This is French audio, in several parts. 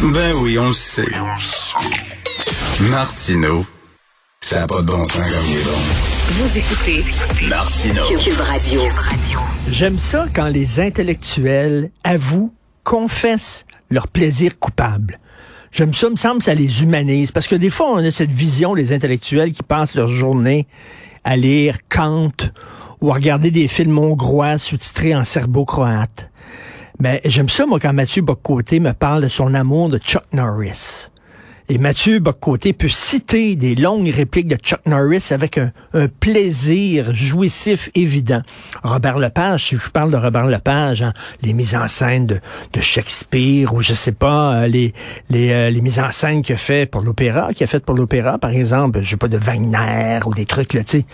Ben oui, on le sait. Martineau, ça n'a pas de bon sens comme il est bon. Vous écoutez Martineau. Cube Radio. J'aime ça quand les intellectuels avouent, confessent leur plaisir coupable. J'aime ça, me semble, ça les humanise. Parce que des fois, on a cette vision, les intellectuels qui passent leur journée à lire Kant ou à regarder des films hongrois sous-titrés en serbo-croate. Mais j'aime ça, moi, quand Mathieu Boccoté me parle de son amour de Chuck Norris. Et Mathieu Boccoté peut citer des longues répliques de Chuck Norris avec un, plaisir jouissif évident. Robert Lepage, si je parle de Robert Lepage, hein, les mises en scène de, de Shakespeare ou je sais pas, euh, les, les, euh, les mises en scène qu'il a fait pour l'opéra, qu'il a fait pour l'opéra, par exemple, je sais pas, de Wagner ou des trucs, là, tu sais.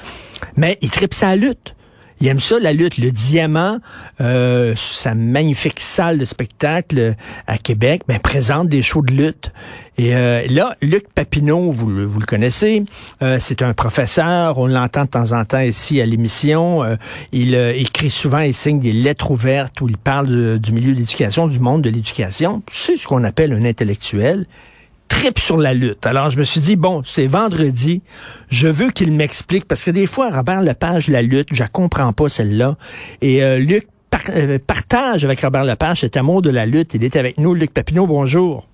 Mais il tripe sa lutte. Il aime ça, la lutte. Le Diamant, euh, sa magnifique salle de spectacle à Québec, ben, présente des shows de lutte. Et euh, là, Luc Papineau, vous, le- connaissez, euh, c'est un professeur, on l'entend de temps en temps ici à l'émission. Euh, il euh, écrit souvent, il signe des lettres ouvertes où il parle du milieu de l'éducation, du monde de l'éducation. C'est ce qu'on appelle un intellectuel tripe sur la lutte. Alors, je me suis dit, bon, c'est vendredi, je veux qu'il m'explique, parce que des fois, Robert Lepage, la lutte, je la comprends pas celle-là. Et euh, Luc par- euh, partage avec Robert Lepage cet amour de la lutte. Il est avec nous. Luc Papineau, bonjour.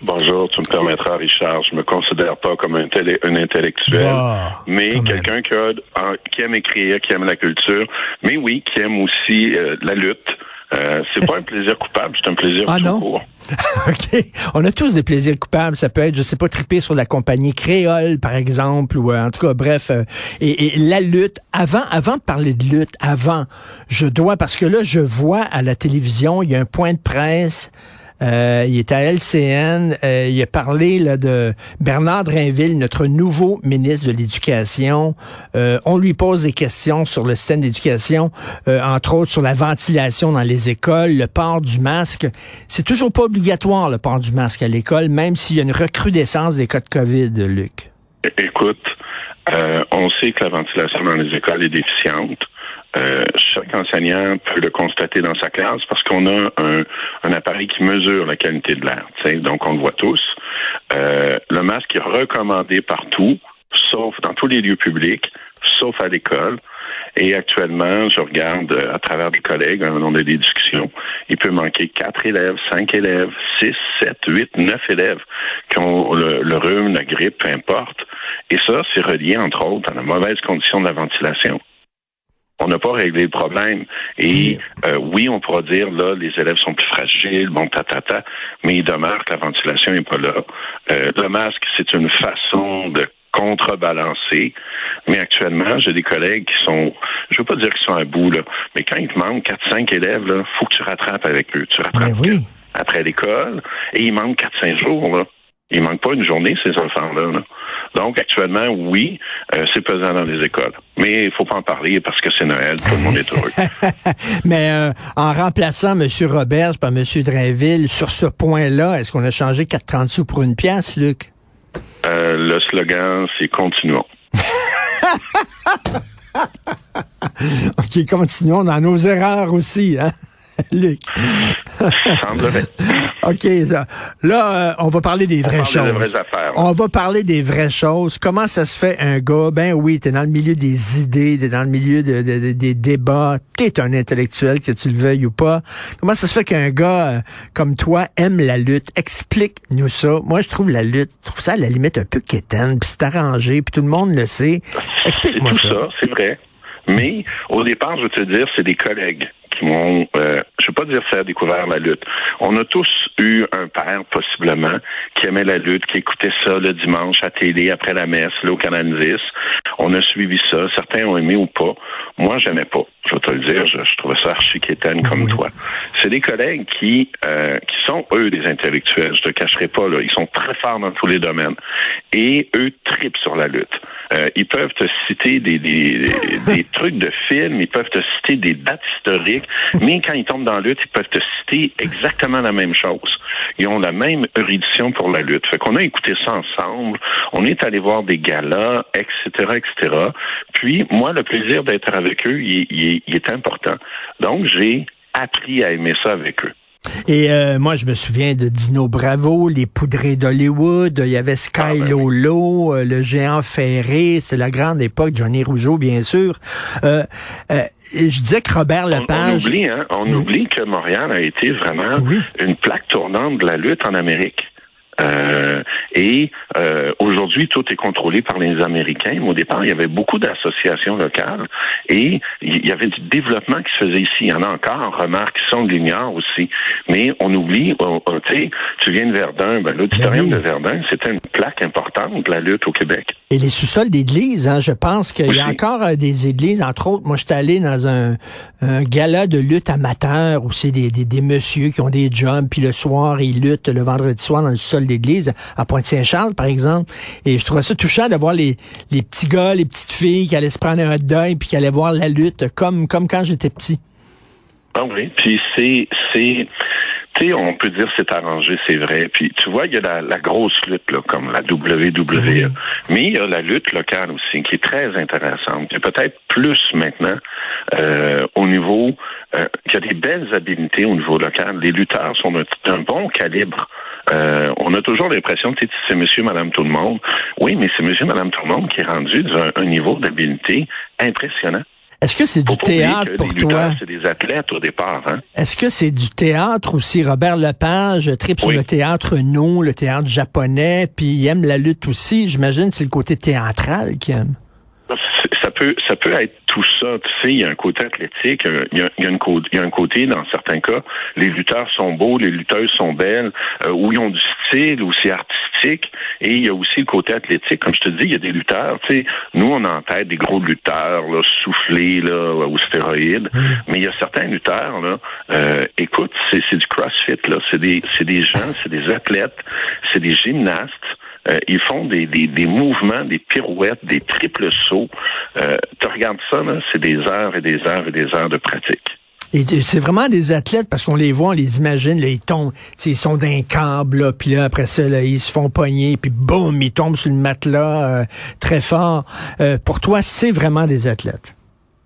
Bonjour, tu me permettras, Richard. Je me considère pas comme un, télé- un intellectuel, Ah, mais quelqu'un qui aime écrire, qui aime la culture, mais oui, qui aime aussi euh, la lutte. Euh, c'est pas un plaisir coupable, c'est un plaisir Ah tout non? court. OK. On a tous des plaisirs coupables. Ça peut être, je sais pas, triper sur la compagnie créole, par exemple, ou euh, en tout cas, bref. euh, et, et la lutte, avant, avant de parler de lutte, avant, je dois, parce que là, je vois à la télévision, il y a un point de presse. Euh, il est à LCN. euh, il a parlé là, de Bernard Drinville, notre nouveau ministre de l'Éducation. Euh, on lui pose des questions sur le système d'éducation, euh, entre autres sur la ventilation dans les écoles, le port du masque. C'est toujours pas obligatoire le port du masque à l'école, même s'il y a une recrudescence des cas de COVID, Luc. Écoute, euh, on sait que la ventilation dans les écoles est déficiente. Euh, chaque enseignant peut le constater dans sa classe parce qu'on a un, un appareil qui mesure la qualité de l'air. Donc, on le voit tous. Euh, le masque est recommandé partout, sauf dans tous les lieux publics, sauf à l'école. Et actuellement, je regarde euh, à travers des collègues, hein, on a des discussions, il peut manquer quatre élèves, cinq élèves, six, sept, huit, neuf élèves qui ont le, le rhume, la grippe, peu importe. Et ça, c'est relié, entre autres, à la mauvaise condition de la ventilation. On n'a pas réglé le problème. Et euh, oui, on pourra dire, là, les élèves sont plus fragiles, bon, ta, ta, ta, mais il demeure que la ventilation n'est pas là. Euh, le masque, c'est une façon de contrebalancer. Mais actuellement, j'ai des collègues qui sont, je veux pas dire qu'ils sont à bout, là, mais quand il te manque 4-5 élèves, là, faut que tu rattrapes avec eux. Tu rattrapes Ben oui. après l'école, et il manque 4-5 jours, là. Il manque pas une journée, ces enfants-là. là. Donc, actuellement, oui, euh, c'est pesant dans les écoles. Mais il faut pas en parler parce que c'est Noël, tout le monde est heureux. Mais euh, en remplaçant M. Roberge par M. Drainville, sur ce point-là, est-ce qu'on a changé 4,30 sous pour une pièce, Luc? Euh, le slogan, c'est continuons. OK, continuons dans nos erreurs aussi, hein, Luc? Semblerait. OK, ça. là, euh, on va parler des On vraies choses. des vraies affaires. On va parler des vraies choses. Comment ça se fait un gars? Ben oui, t'es dans le milieu des idées, t'es dans le milieu de, de- de- des débats. T'es un intellectuel, que tu le veuilles ou pas. Comment ça se fait qu'un gars euh, comme toi aime la lutte? Explique-nous ça. Moi, je trouve la lutte, je trouve ça à la limite un peu quétaine, puis c'est arrangé, puis tout le monde le sait. Explique-moi ça. ça, c'est vrai. Mais au départ, je veux te dire, c'est des collègues qui m'ont, euh, je veux pas dire faire découvert la lutte. On a tous eu un père, possiblement, qui aimait la lutte, qui écoutait ça le dimanche à télé après la messe, là, au Canal 10. On a suivi ça. Certains ont aimé ou pas. Moi, j'aimais pas. Je vais te le dire, je, je trouvais ça archi comme Oui. toi. C'est des collègues qui, euh, qui sont, eux, des intellectuels. Je te cacherai pas, là. Ils sont très forts dans tous les domaines. Et eux tripent sur la lutte. Euh, ils peuvent te citer des, des, des, trucs de films, ils peuvent te citer des dates historiques, mais quand ils tombent dans la lutte, ils peuvent te citer exactement la même chose. Ils ont la même érudition pour la lutte. Fait qu'on a écouté ça ensemble, on est allé voir des galas, etc., etc. Puis, moi, le plaisir d'être avec eux, il est important. Donc, j'ai appris à aimer ça avec eux. Et euh, moi, je me souviens de Dino Bravo, les poudrés d'Hollywood, il y avait Sky Ah, ben. Lolo, euh, le géant ferré, c'est la grande époque, Johnny Rougeau, bien sûr. Euh, euh, je disais que Robert On, on Lepage... oublie, hein, on oublie que Montréal a été vraiment Oui. une plaque tournante de la lutte en Amérique. Euh, et euh, aujourd'hui, tout est contrôlé par les Américains. Mais au départ, il y avait beaucoup d'associations locales et il y avait du développement qui se faisait ici. Il y en a encore, remarque, qui sont de l'ignore aussi. Mais on oublie, on- on- tu viens de Verdun, ben, l'auditorium Ben oui. de Verdun, c'était une plaque importante de la lutte au Québec. Et les sous-sols d'églises, hein, je pense qu'il y a encore euh, des églises, entre autres, moi j'étais allé dans un, un gala de lutte amateur où c'est des, des, des messieurs qui ont des jobs, puis le soir ils luttent le vendredi soir dans le sol d'église, à Pointe-Saint-Charles par exemple. Et je trouvais ça touchant de voir les, les petits gars, les petites filles qui allaient se prendre un hot dog puis qui allaient voir la lutte comme, comme quand j'étais petit. Ah oui, puis c'est c'est tu sais, on peut dire c'est arrangé, c'est vrai. Puis tu vois, il y a la, la grosse lutte là, comme la WWE, mais il y a la lutte locale aussi qui est très intéressante. Il y a peut-être plus maintenant euh, au niveau, euh, il y a des belles habilités au niveau local. Les lutteurs sont d'un bon calibre. Euh, on a toujours l'impression que c'est monsieur, madame, tout le monde. Oui, mais c'est monsieur, madame, tout le monde qui est rendu d'un un niveau d'habileté impressionnant. Est-ce que c'est du théâtre pour toi? c'est des athlètes au départ, hein? Est-ce que c'est du théâtre aussi? Robert Lepage tripe sur le théâtre no, le théâtre japonais, puis il aime la lutte aussi. J'imagine que c'est le côté théâtral qu'il aime. Peut, ça peut être tout ça. Tu sais, il y a un côté athlétique, euh, il y a, il y a une il y a un côté, dans certains cas, les lutteurs sont beaux, les lutteuses sont belles, euh, où ils ont du style, où c'est artistique, et il y a aussi le côté athlétique. Comme je te dis, il y a des lutteurs, tu sais, nous, on a en tête des gros lutteurs, là, soufflés, là, aux stéroïdes, mais il y a certains lutteurs, là, euh, écoute, c'est c'est du crossfit, là, c'est des, c'est des gens, c'est des athlètes, c'est des gymnastes, euh, ils font des, des, des mouvements, des pirouettes, des triples sauts. Euh, tu regardes ça, là, c'est des heures et des heures et des heures de pratique. Et c'est vraiment des athlètes parce qu'on les voit, on les imagine, là, ils tombent, ils sont d'un câble, là, puis là, après ça, là, ils se font pogner, puis boum, ils tombent sur le matelas euh, très fort. Euh, pour toi, c'est vraiment des athlètes.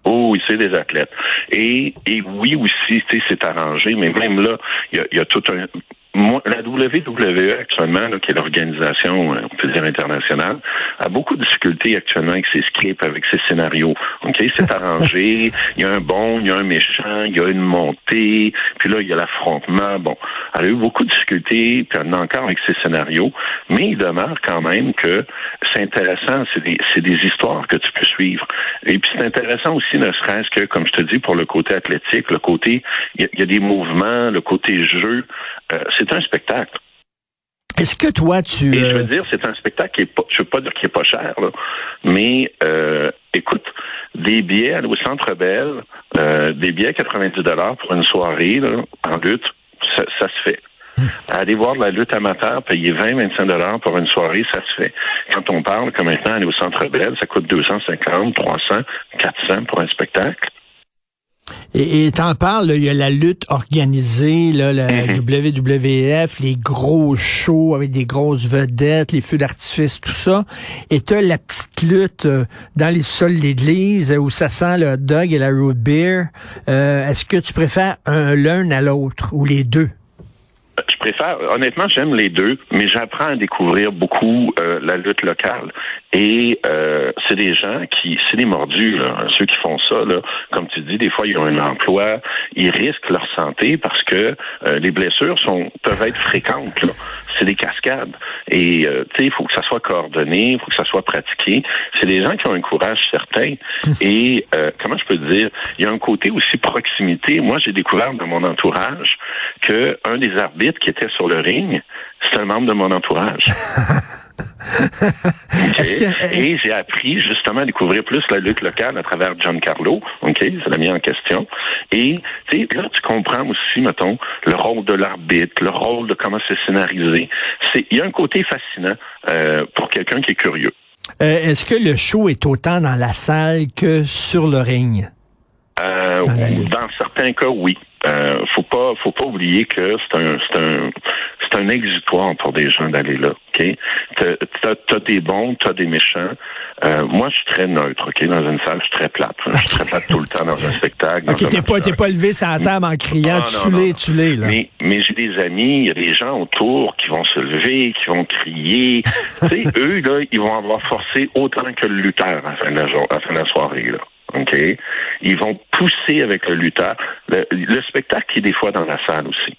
Oh, oui, c'est des athlètes. Et, et oui aussi, c'est arrangé, mais même là, il y a, il y a tout un... Moi, la WWE actuellement, là, qui est l'organisation, euh, on peut dire internationale, a beaucoup de difficultés actuellement avec ses scripts, avec ses scénarios. Ok, c'est arrangé. Il y a un bon, il y a un méchant, il y a une montée, puis là il y a l'affrontement. Bon, elle a eu beaucoup de difficultés, puis elle en a encore avec ses scénarios, mais il demeure quand même que c'est intéressant. C'est des, c'est des histoires que tu peux suivre. Et puis c'est intéressant aussi, ne serait-ce que, comme je te dis, pour le côté athlétique, le côté, il y a, il y a des mouvements, le côté jeu. Euh, c'est un spectacle. Est-ce que toi, tu... Et je euh, veux dire, c'est un spectacle qui est pas, je veux pas dire qu'il est pas cher, là, mais euh, écoute, des billets au Centre Bell, euh, des billets 90 dollars pour une soirée là, en lutte, ça, ça se fait. Aller voir de la lutte amateur, payer 20-25 dollars pour une soirée, ça se fait. Quand on parle que maintenant aller au Centre Bell, ça coûte 250, 300, 400 pour un spectacle. Et t'en parles, il y a la lutte organisée, là, la Mhm. WWF, les gros shows avec des grosses vedettes, les feux d'artifice, tout ça. Et t'as la petite lutte euh, dans les sols de l'église euh, où ça sent le hot dog et la root beer. Euh, Est-ce que tu préfères un l'un à l'autre ou les deux? Je préfère, honnêtement, j'aime les deux, mais j'apprends à découvrir beaucoup euh, la lutte locale. Et euh, c'est des gens qui, c'est des mordus, là, ceux qui font ça. Là, comme tu dis, des fois ils ont un emploi, ils risquent leur santé parce que euh, les blessures sont peuvent être fréquentes. Là. C'est des cascades. Et euh, tu sais, il faut que ça soit coordonné, il faut que ça soit pratiqué. C'est des gens qui ont un courage certain. Et euh, comment je peux te dire, il y a un côté aussi proximité. Moi, j'ai découvert dans mon entourage que un des arbitres qui était sur le ring, c'est un membre de mon entourage. OK? Est-ce que- Et j'ai appris justement à découvrir plus la lutte locale à travers Giancarlo. OK? Ça l'a mis en question. Et tu sais, là, tu comprends aussi, mettons, le rôle de l'arbitre, le rôle de comment c'est scénarisé. C'est, il y a un côté fascinant euh, pour quelqu'un qui est curieux. Euh, Est-ce que le show est autant dans la salle que sur le ring? Euh, dans certains cas, oui. Euh, faut pas, faut pas oublier que c'est un, c'est un, c'est un exutoire pour des gens d'aller là. Ok, t'as, t'as, des bons, t'as des méchants. Euh, moi, je suis très neutre. Ok, dans une salle, je suis très plate. Je suis très plate tout le temps dans un spectacle. Ok, t'es pas, t'es pas levé sur la table en criant, tu l'es, tu l'es là. Mais, mais j'ai des amis, il y a des gens autour qui vont se lever, qui vont crier. tu sais, eux là, ils vont avoir forcé autant que le lutteur à la fin de la, jour, à la, fin de la soirée là. OK? Ils vont pousser avec le lutteur. Le, le spectacle est des fois dans la salle aussi.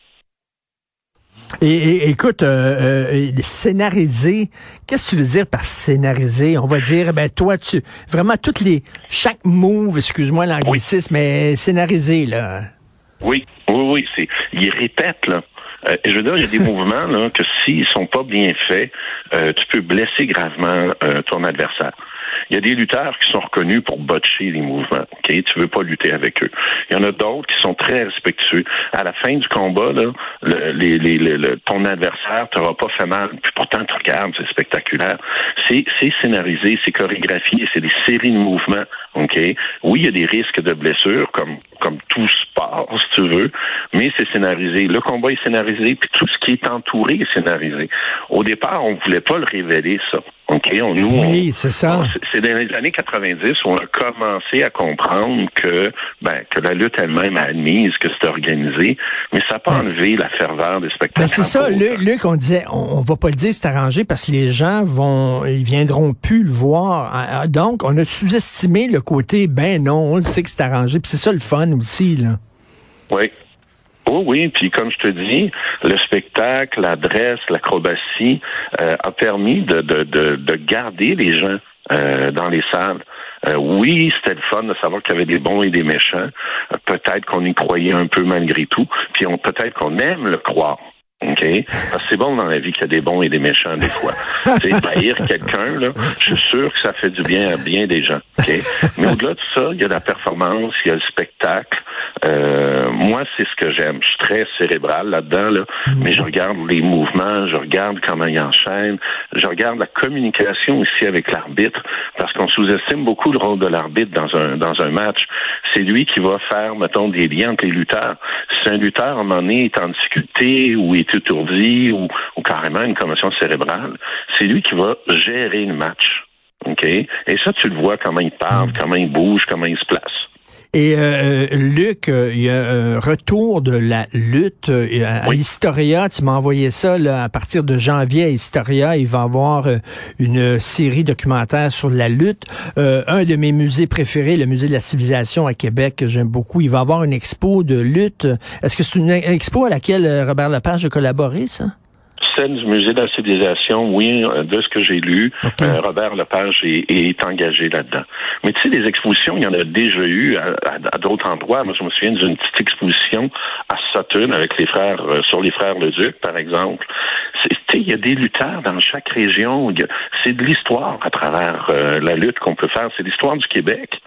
Et, écoute, euh, euh, scénariser, qu'est-ce que tu veux dire par scénariser? On va dire, ben toi, tu vraiment toutes les chaque move, excuse-moi l'anglicisme, mais scénariser là. Oui, oui, oui, c'est ils répètent là. Euh, je veux dire, il y a des mouvements là, que s'ils sont pas bien faits, euh, tu peux blesser gravement euh, ton adversaire. Il y a des lutteurs qui sont reconnus pour botcher les mouvements. Ok, tu veux pas lutter avec eux. Il y en a d'autres qui sont très respectueux. À la fin du combat, là, le, les, les, le, ton adversaire t'aura pas fait mal. Puis pourtant, tu regardes, c'est spectaculaire. C'est, scénarisé, c'est chorégraphié, c'est des séries de mouvements. Ok? Oui, il y a des risques de blessures, comme comme tout sport, si tu veux, mais c'est scénarisé. Le combat est scénarisé, puis tout ce qui est entouré est scénarisé. Au départ, on voulait pas le révéler, ça. OK, on, nous, oui, c'est ça. C'est dans les années 90 où on a commencé à comprendre que, ben, que la lutte elle-même a admise que c'était organisé, mais ça n'a pas enlevé la ferveur des spectacles. Ben c'est ça, Luc, on disait, on, on, va pas le dire c'est arrangé parce que les gens vont, ils viendront plus le voir. Ah, ah, donc, on a sous-estimé le côté, ben non, on sait que c'est arrangé, puis c'est ça le fun aussi, là. Oui, Oh oui, puis comme je te dis, le spectacle, l'adresse, l'acrobatie euh, a permis de, de, de, de, garder les gens euh, dans les salles. Euh, oui, c'était le fun de savoir qu'il y avait des bons et des méchants. peut-être qu'on y croyait un peu malgré tout, puis on peut-être qu'on aime le croire. OK? Parce que c'est bon dans la vie qu'il y a des bons et des méchants des fois. tu sais, haïr quelqu'un, là, je suis sûr que ça fait du bien à bien des gens. OK? Mais au-delà de ça, il y a la performance, il y a le spectacle. Euh, moi, c'est ce que j'aime. Je suis très cérébral là-dedans, là, mais je regarde les mouvements, je regarde comment ils enchaînent, je regarde la communication aussi avec l'arbitre, parce qu'on sous-estime beaucoup le rôle de l'arbitre dans un dans un match. C'est lui qui va faire, mettons, des liens entre les lutteurs. Si un lutteur, à un moment donné, est en difficulté ou est étourdi ou, ou carrément une commotion cérébrale, c'est lui qui va gérer le match. OK? Et ça, tu le vois, comment il parle, comment il bouge, comment il se place. Et euh, Luc, euh, il y a un retour de la lutte euh, à Historia. Tu m'as envoyé ça là, à partir de janvier à Historia. Il va y avoir une série documentaire sur la lutte. un de mes musées préférés, le musée de la civilisation à Québec, que j'aime beaucoup. Il va y avoir une expo de lutte. Est-ce que c'est une expo à laquelle Robert Lepage a collaboré, ça? Scène du musée de la civilisation, oui, euh, de ce que j'ai lu, euh, Robert Lepage est, est engagé là-dedans. Mais tu sais, des expositions, il y en a déjà eu à, d'autres endroits. Moi, je me souviens d'une petite exposition à Sutton avec les frères, euh, sur les frères Leduc, par exemple. Tu sais, il y a des lutteurs dans chaque région. C'est de l'histoire à travers la lutte qu'on peut faire. C'est l'histoire du Québec.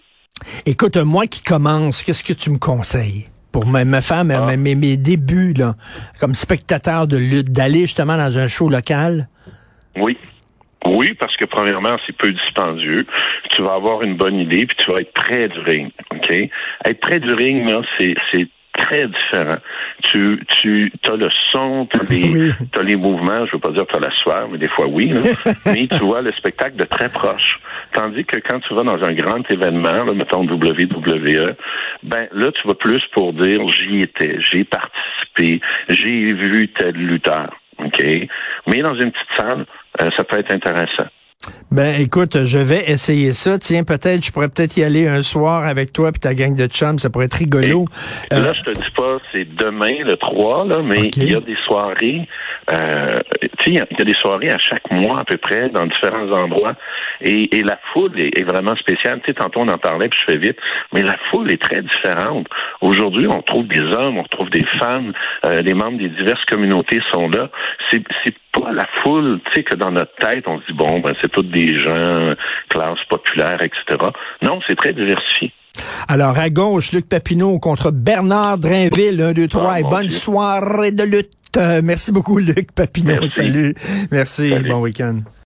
Écoute, moi qui commence, qu'est-ce que tu me conseilles? Pour me, faire ah. mes, mes, débuts là, comme spectateur de lutte, d'aller justement dans un show local? Oui. Oui, parce que premièrement, c'est peu dispendieux. Tu vas avoir une bonne idée, puis tu vas être près du ring. OK? Être près du ring, c'est très différent. Tu, tu as le son, tu as, les, les mouvements, je veux pas dire que tu as la soirée, mais des fois oui, mais tu vois le spectacle de très proche. Tandis que quand tu vas dans un grand événement, là, mettons WWE, ben là, tu vas plus pour dire j'y étais, j'ai participé, j'ai vu tel lutteur. OK? Mais dans une petite salle, euh, ça peut être intéressant. Ben écoute, je vais essayer ça. Tiens, peut-être, je pourrais peut-être y aller un soir avec toi puis ta gang de chums, ça pourrait être rigolo. là, euh, je te dis pas, c'est demain le 3, là, mais il y a des soirées. Euh, il y, a des soirées à chaque mois à peu près dans différents endroits, et, la foule est, vraiment spéciale. Tu sais, tantôt on en parlait, puis je fais vite, mais la foule est très différente. Aujourd'hui, on trouve des hommes, on retrouve des femmes, euh, les membres des diverses communautés sont là. C'est pas la foule, tu sais, que dans notre tête, on se dit, bon, ben, c'est tous des gens, classe populaire, etc. Non, c'est très diversifié. Alors, à gauche, Luc Papineau contre Bernard Drainville, 1, 2, 3, et bonne soirée de lutte. merci beaucoup, Luc Papineau. Salut. Merci. Bon week-end.